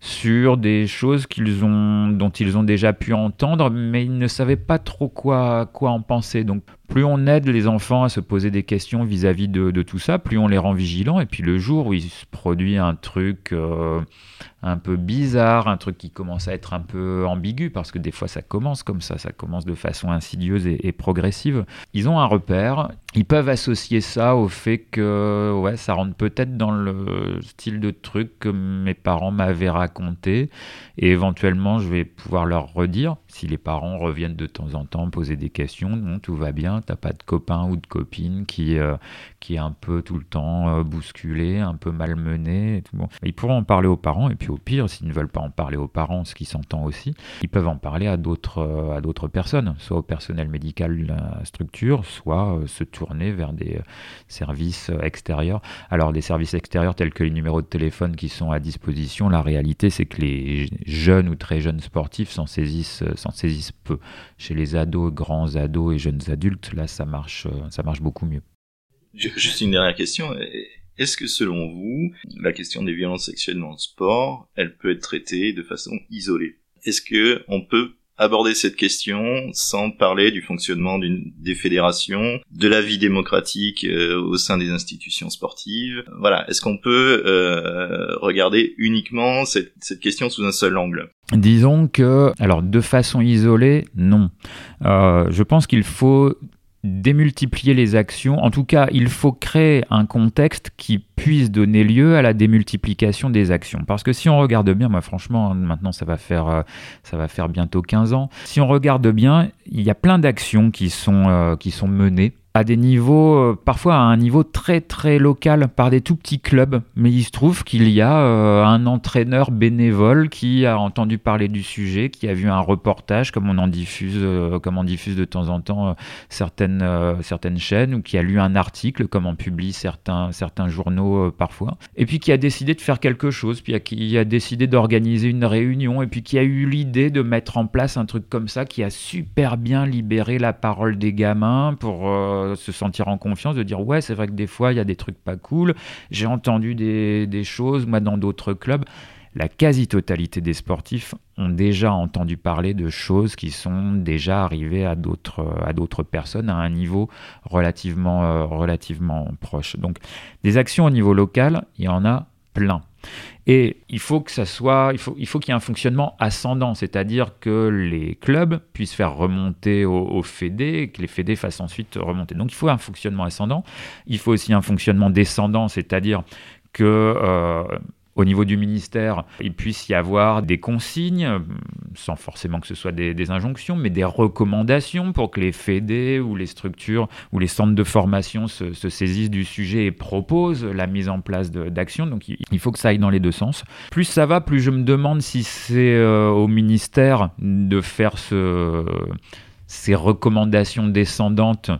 sur des choses qu'ils ont, dont ils ont déjà pu entendre, mais ils ne savaient pas trop quoi, quoi en penser. Donc plus on aide les enfants à se poser des questions vis-à-vis de, tout ça, plus on les rend vigilants. Et puis le jour où il se produit un truc euh, un peu bizarre, un truc qui commence à être un peu ambigu, parce que des fois ça commence comme ça, ça commence de façon insidieuse et, progressive, ils ont un repère, ils peuvent associer ça au fait que ça rentre peut-être dans le style de truc que mes parents m'avaient raconté, et éventuellement je vais pouvoir leur redire, si les parents reviennent de temps en temps poser des questions, non, tout va bien, t'as pas de copain ou de copine qui, euh, qui est un peu tout le temps euh, bousculé, un peu malmené. Bon. Ils pourront en parler aux parents, et puis au pire, s'ils ne veulent pas en parler aux parents, ce qui s'entend aussi, ils peuvent en parler à d'autres, euh, à d'autres personnes, soit au personnel médical de la structure, soit se tourner vers des services extérieurs. Alors des services extérieurs tels que les numéros de téléphone qui sont à disposition, la réalité c'est que les jeunes ou très jeunes sportifs s'en saisissent, s'en saisissent peu. Chez les ados, grands ados et jeunes adultes, là ça marche, ça marche beaucoup mieux. Juste une dernière question. Est-ce que selon vous, la question des violences sexuelles dans le sport, elle peut être traitée de façon isolée? Est-ce que on peut aborder cette question sans parler du fonctionnement des fédérations, de la vie démocratique euh, au sein des institutions sportives? Voilà, est-ce qu'on peut euh, regarder uniquement cette, cette, question sous un seul angle? Disons que, alors de façon isolée, non. Euh, je pense qu'il faut démultiplier les actions. En tout cas, il faut créer un contexte qui puisse donner lieu à la démultiplication des actions. Parce que si on regarde bien, moi franchement, maintenant ça va faire, euh, ça va faire bientôt 15 ans, si on regarde bien, il y a plein d'actions qui, sont euh, qui sont menées à des niveaux, euh, parfois à un niveau très très local, par des tout petits clubs. Mais il se trouve qu'il y a euh, un entraîneur bénévole qui a entendu parler du sujet, qui a vu un reportage, comme on en diffuse, euh, comme on diffuse de temps en temps certaines, certaines chaînes, ou qui a lu un article, comme on publie certains, certains journaux parfois, et puis qui a décidé de faire quelque chose, puis qui a décidé d'organiser une réunion, et puis qui a eu l'idée de mettre en place un truc comme ça, qui a super bien libéré la parole des gamins pour euh, se sentir en confiance, de dire ouais, c'est vrai que des fois il y a des trucs pas cool, j'ai entendu des, des choses, moi dans d'autres clubs. La quasi-totalité des sportifs ont déjà entendu parler de choses qui sont déjà arrivées à d'autres personnes à un niveau relativement euh, relativement proche. Donc des actions au niveau local, il y en a plein. Et il faut que ça soit, il faut, il faut qu'il y ait un fonctionnement ascendant, c'est-à-dire que les clubs puissent faire remonter aux, fédés et que les fédés fassent ensuite remonter. Donc il faut un fonctionnement ascendant. Il faut aussi un fonctionnement descendant, c'est-à-dire que euh, au niveau du ministère, il puisse y avoir des consignes, sans forcément que ce soit des, injonctions, mais des recommandations pour que les fédés ou les structures ou les centres de formation se, saisissent du sujet et proposent la mise en place d'actions. Donc il faut que ça aille dans les deux sens. Plus ça va, plus je me demande si c'est euh, au ministère de faire ce, ces recommandations descendantes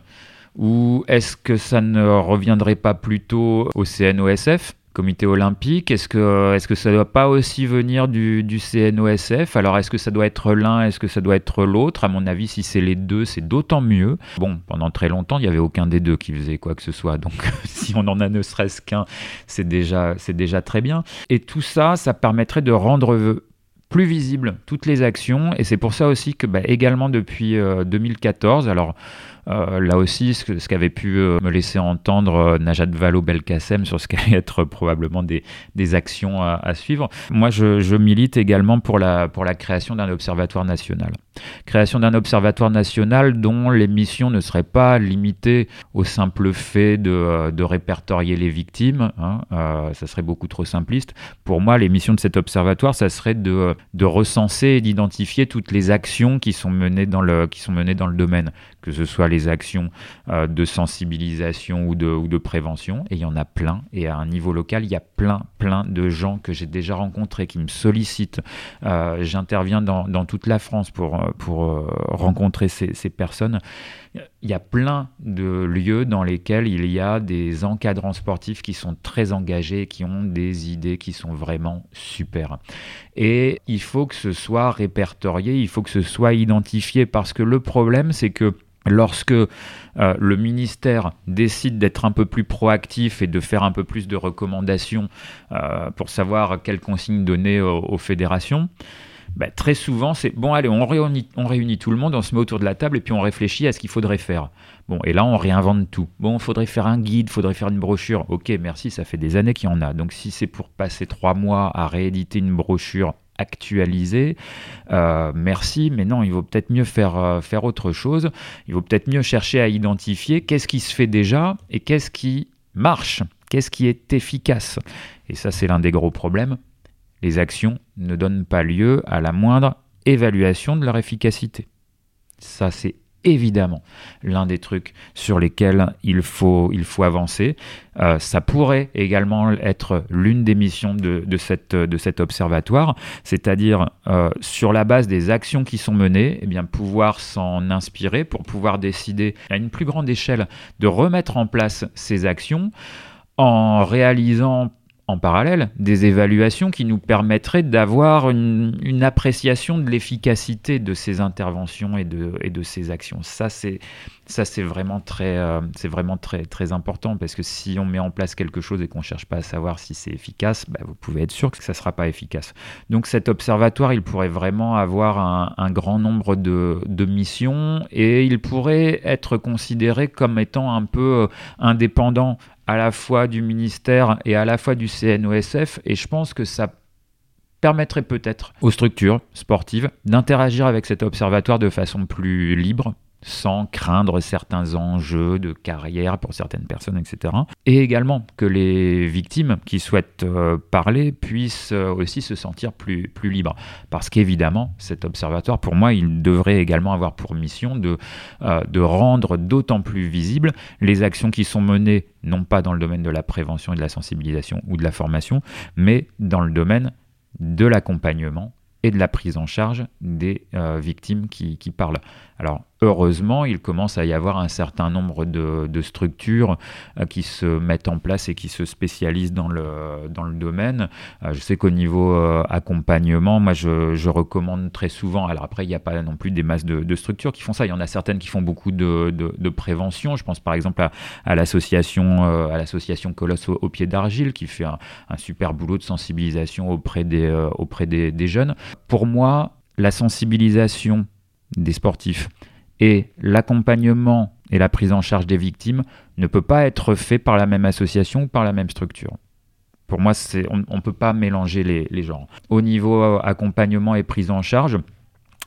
ou est-ce que ça ne reviendrait pas plutôt au CNOSF comité olympique Est-ce que, est ça ne doit pas aussi venir du, CNOSF Alors, est-ce que ça doit être l'un Est-ce que ça doit être l'autre? À mon avis, si c'est les deux, c'est d'autant mieux. Bon, pendant très longtemps, il n'y avait aucun des deux qui faisait quoi que ce soit. Donc, [LAUGHS] si on en a ne serait-ce qu'un, c'est déjà, très bien. Et tout ça, ça permettrait de rendre plus visible toutes les actions. Et c'est pour ça aussi que, bah, également depuis 2014, euh, alors là aussi, ce, qu'avait pu euh, me laisser entendre euh, Najat Vallaud-Belkacem sur ce qu'allait [LAUGHS] être probablement des, actions à, suivre. Moi, je, milite également pour la, création d'un observatoire national. Création d'un observatoire national dont les missions ne seraient pas limitées au simple fait de, répertorier les victimes. Hein, ça serait beaucoup trop simpliste. Pour moi, les missions de cet observatoire, ça serait de, recenser et d'identifier toutes les actions qui sont menées dans le domaine que ce soit les actions euh, de sensibilisation ou de, prévention, et il y en a plein. Et à un niveau local, il y a plein, plein de gens que j'ai déjà rencontrés qui me sollicitent. Euh, j'interviens dans, toute la France pour, pour rencontrer ces personnes il y a plein de lieux dans lesquels il y a des encadrants sportifs qui sont très engagés, qui ont des idées qui sont vraiment super. Et il faut que ce soit répertorié, il faut que ce soit identifié, parce que le problème, c'est que Lorsque euh, le ministère décide d'être un peu plus proactif et de faire un peu plus de recommandations euh, pour savoir quelles consignes donner aux fédérations, bah, très souvent, c'est bon, allez, on réunit, tout le monde, on se met autour de la table et puis on réfléchit à ce qu'il faudrait faire. Bon, et là, on réinvente tout. Bon, faudrait faire un guide, faudrait faire une brochure. Ok, merci, ça fait des années qu'il y en a. Donc, si c'est pour passer trois mois à rééditer une brochure actualisée, euh, merci, mais non, il vaut peut-être mieux euh, faire autre chose. Il vaut peut-être mieux chercher à identifier qu'est-ce qui se fait déjà et qu'est-ce qui marche, qu'est-ce qui est efficace. Et ça, c'est l'un des gros problèmes les actions ne donnent pas lieu à la moindre évaluation de leur efficacité. Ça, c'est évidemment l'un des trucs sur lesquels il faut, il faut avancer. Euh, ça pourrait également être l'une des missions de, de cet observatoire, c'est-à-dire euh, sur la base des actions qui sont menées, eh pouvoir s'en inspirer pour pouvoir décider à une plus grande échelle de remettre en place ces actions en réalisant en parallèle des évaluations qui nous permettraient d'avoir une, appréciation de l'efficacité de ces interventions et de, ces actions. Ça, c'est vraiment très euh, très important parce que si on met en place quelque chose et qu'on cherche pas à savoir si c'est efficace, bah, vous pouvez être sûr que ça sera pas efficace. Donc cet observatoire, il pourrait vraiment avoir un, grand nombre de, de, missions et il pourrait être considéré comme étant un peu euh, indépendant à la fois du ministère et à la fois du CNOSF. Et je pense que ça permettrait peut-être aux structures sportives d'interagir avec cet observatoire de façon plus libre, sans craindre certains enjeux de carrière pour certaines personnes, etc. Et également que les victimes qui souhaitent euh, parler puissent euh, aussi se sentir plus, plus libres. Parce qu'évidemment, cet observatoire, pour moi, il devrait également avoir pour mission de, euh, de rendre d'autant plus visibles les actions qui sont menées, non pas dans le domaine de la prévention et de la sensibilisation ou de la formation, mais dans le domaine de l'accompagnement et de la prise en charge des victimes qui, qui parlent. Alors, heureusement, il commence à y avoir un certain nombre de, structures euh, qui se mettent en place et qui se spécialisent dans le, dans le domaine. Euh, je sais qu'au niveau euh, accompagnement, moi, je, recommande très souvent, alors après, il n'y a pas non plus des masses de, structures qui font ça. Il y en a certaines qui font beaucoup de, prévention. Je pense par exemple à, l'association à l'association Colosse au, pied d'argile qui fait un, super boulot de sensibilisation auprès des, auprès des jeunes. Pour moi, la sensibilisation des sportifs et l'accompagnement et la prise en charge des victimes ne peut pas être fait par la même association ou par la même structure. Pour moi, on ne peut pas mélanger les, les genres. Au niveau euh, accompagnement et prise en charge,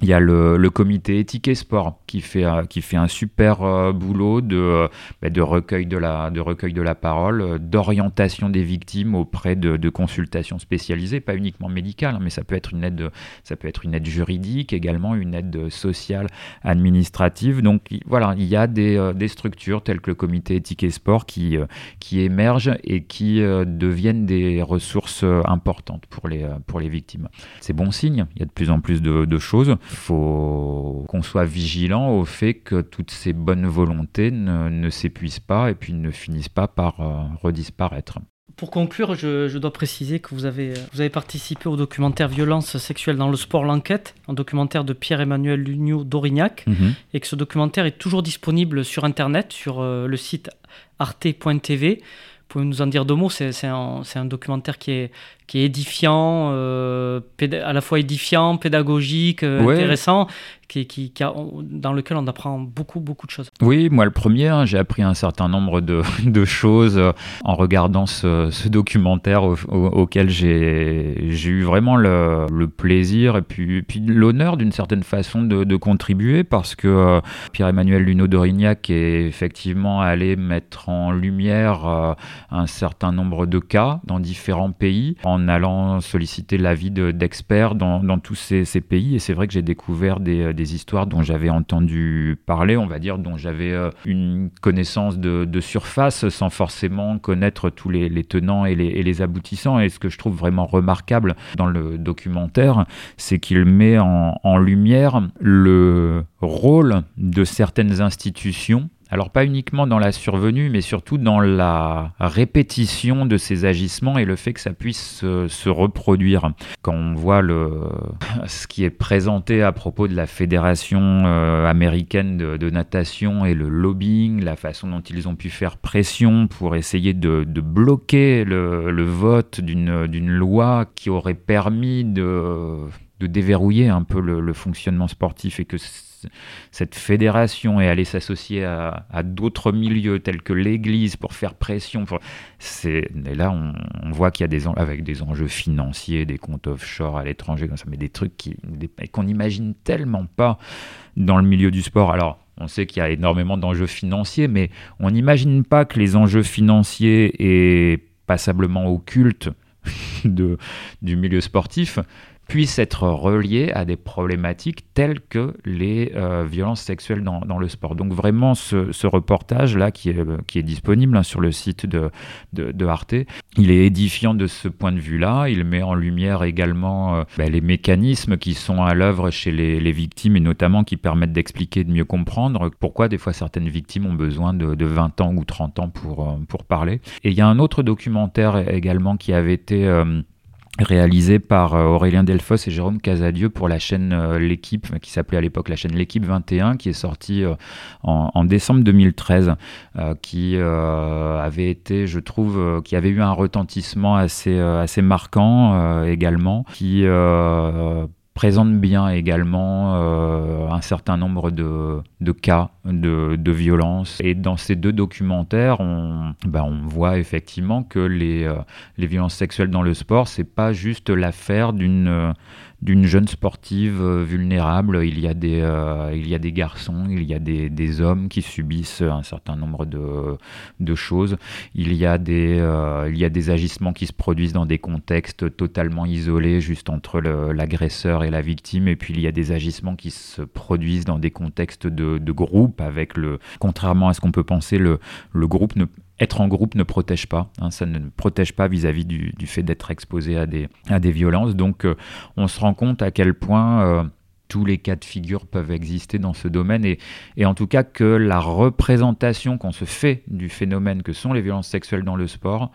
il y a le, comité éthique et sport qui fait, euh, qui fait un super euh, boulot de, euh, bah, de, recueil de, la, de recueil de la parole, d'orientation des victimes auprès de, de, consultations spécialisées, pas uniquement médicales, mais ça peut, être une aide, ça peut être une aide juridique également, une aide sociale, administrative. Donc voilà, il y a des, des structures telles que le comité éthique et sport qui, qui émergent et qui deviennent des ressources importantes pour les, pour les victimes. C'est bon signe, il y a de plus en plus de choses. Il faut qu'on soit vigilant au fait que toutes ces bonnes volontés ne, s'épuisent pas et puis ne finissent pas par euh, redisparaître. Pour conclure, je, dois préciser que vous avez, vous avez participé au documentaire Violence sexuelle dans le sport, l'enquête, un documentaire de Pierre-Emmanuel Lugnot d'Aurignac, mhm. et que ce documentaire est toujours disponible sur Internet, sur euh, le site arte.tv. Pouvez nous en dire deux mots C'est un, un, documentaire qui est, qui est édifiant, euh, à la fois édifiant, pédagogique, euh, intéressant, dans lequel on apprend beaucoup, beaucoup de choses. Oui, moi le premier, hein, j'ai appris un certain nombre de, [LAUGHS] choses euh, en regardant ce, documentaire auquel j'ai eu vraiment le, plaisir et puis, l'honneur d'une certaine façon de, contribuer parce que Pierre-Emmanuel Luno d'Orignac est effectivement allé mettre en lumière un certain nombre de cas dans différents pays en allant solliciter l'avis d'experts dans, tous ces, pays. Et c'est vrai que j'ai découvert des, histoires dont j'avais entendu parler, on va dire, dont j'avais une connaissance de, surface sans forcément connaître tous les, tenants et les, aboutissants. Et ce que je trouve vraiment remarquable dans le documentaire, c'est qu'il met en lumière le rôle de certaines institutions alors pas uniquement dans la survenue, mais surtout dans la répétition de ces agissements et le fait que ça puisse se, reproduire. Quand on voit le, ce qui est présenté à propos de la Fédération euh, américaine de, natation et le lobbying, la façon dont ils ont pu faire pression pour essayer de, bloquer le, vote d'une loi qui aurait permis de, déverrouiller un peu le, le fonctionnement sportif et que cette fédération est allée s'associer à, d'autres milieux tels que l'Église pour faire pression. Et là, on, voit qu'il y a des avec des enjeux financiers, des comptes offshore à l'étranger, mais des trucs qu'on n'imagine tellement pas dans le milieu du sport. Alors, on sait qu'il y a énormément d'enjeux financiers, mais on n'imagine pas que les enjeux financiers et passablement occultes [LAUGHS] du milieu sportif puissent être reliés à des problématiques telles que les euh, violences sexuelles dans, le sport. Donc vraiment, ce, reportage-là, qui est, est disponible hein, sur le site de, Arte, il est édifiant de ce point de vue-là. Il met en lumière également euh, ben, les mécanismes qui sont à l'œuvre chez les, victimes et notamment qui permettent d'expliquer, de mieux comprendre pourquoi des fois certaines victimes ont besoin de, de 20 ans ou 30 ans pour, euh, pour parler. Et il y a un autre documentaire également qui avait été réalisé par euh, Aurélien Delfos et Jérôme Casadieu pour la chaîne euh, L'équipe, qui s'appelait à l'époque la chaîne L'équipe 21, qui est sortie euh, en, décembre 2013, qui avait été, je trouve, qui avait eu un retentissement assez, assez marquant également, qui présente bien également euh, un certain nombre de, de cas de, de, violence. Et dans ces deux documentaires, on, ben on voit effectivement que les, euh, les violences sexuelles dans le sport, c'est pas juste l'affaire d'une d'une jeune sportive euh, vulnérable. Il y a des, euh, il y a des garçons, il y a des, hommes qui subissent un certain nombre de, choses. Il y, a des, euh, il y a des agissements qui se produisent dans des contextes totalement isolés, juste entre l'agresseur et la victime. Et puis il y a des agissements qui se produisent dans des contextes de, de groupe, avec le, contrairement à ce qu'on peut penser, le, le groupe ne, être en groupe ne protège pas, hein, ça ne protège pas vis-à-vis du, fait d'être exposé à des, violences. Donc euh, on se rend compte à quel point euh, tous les cas de figure peuvent exister dans ce domaine et, et en tout cas que la représentation qu'on se fait du phénomène que sont les violences sexuelles dans le sport,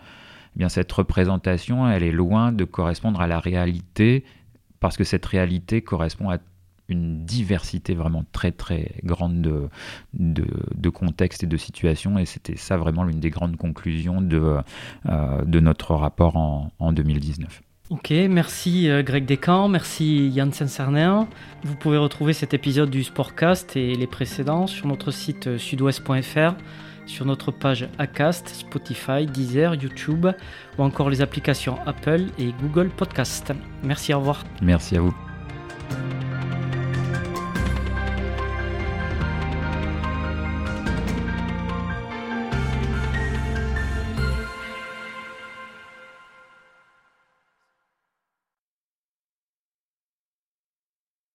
eh bien cette représentation, elle est loin de correspondre à la réalité parce que cette réalité correspond à une diversité vraiment très très grande de, de, contextes et de situations et c'était ça vraiment l'une des grandes conclusions de, euh, de notre rapport en, en 2019. Ok, merci euh, Greg Descamps, merci Yann Cerner. Vous pouvez retrouver cet épisode du Sportcast et les précédents sur notre site euh, sudouest.fr, sur notre page Acast, Spotify, Deezer, YouTube ou encore les applications Apple et Google Podcast. Merci, au revoir. Merci à vous.